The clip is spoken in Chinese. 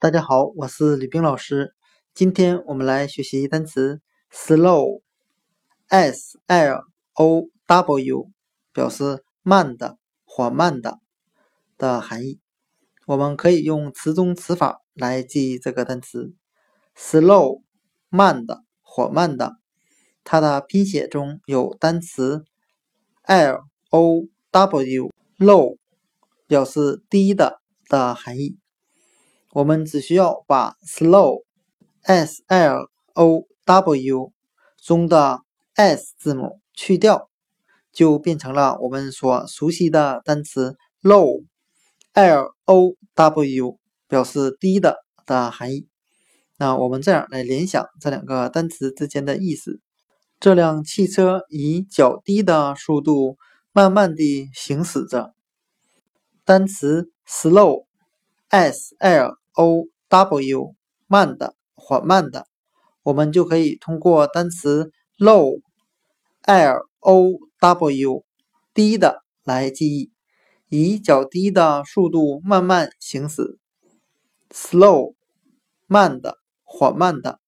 大家好，我是吕冰老师。今天我们来学习单词 slow，s l o w，表示慢的、缓慢的的含义。我们可以用词中词法来记忆这个单词 slow，慢的、缓慢的。它的拼写中有单词 l o w，low，表示低的的含义。我们只需要把 slow，s l o w 中的 s 字母去掉，就变成了我们所熟悉的单词 low，l o w 表示低的的含义。那我们这样来联想这两个单词之间的意思：这辆汽车以较低的速度慢慢地行驶着。单词 slow，s l ow 慢的缓慢的我们就可以通过单词 low low 低的来记忆以较低的速度慢慢行驶。Slow 慢的缓慢的。